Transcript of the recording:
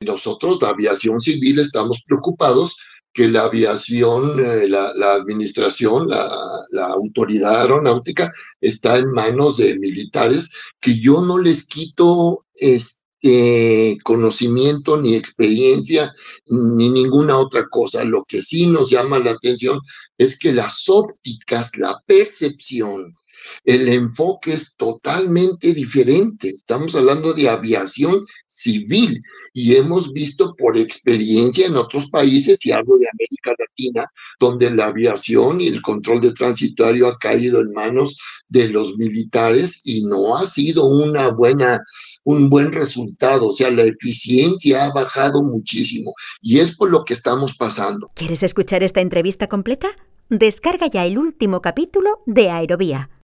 Nosotros, la aviación civil, estamos preocupados que la aviación, eh, la, administración, la, la, autoridad aeronáutica está en manos de militares que yo no les quito este conocimiento ni experiencia ni ninguna otra cosa. Lo que sí nos llama la atención es que las ópticas, la percepción el enfoque es totalmente diferente. Estamos hablando de aviación civil y hemos visto por experiencia en otros países, y hablo de América Latina, donde la aviación y el control de transitorio ha caído en manos de los militares y no ha sido una buena, un buen resultado. O sea, la eficiencia ha bajado muchísimo y es por lo que estamos pasando. ¿Quieres escuchar esta entrevista completa? Descarga ya el último capítulo de Aerovía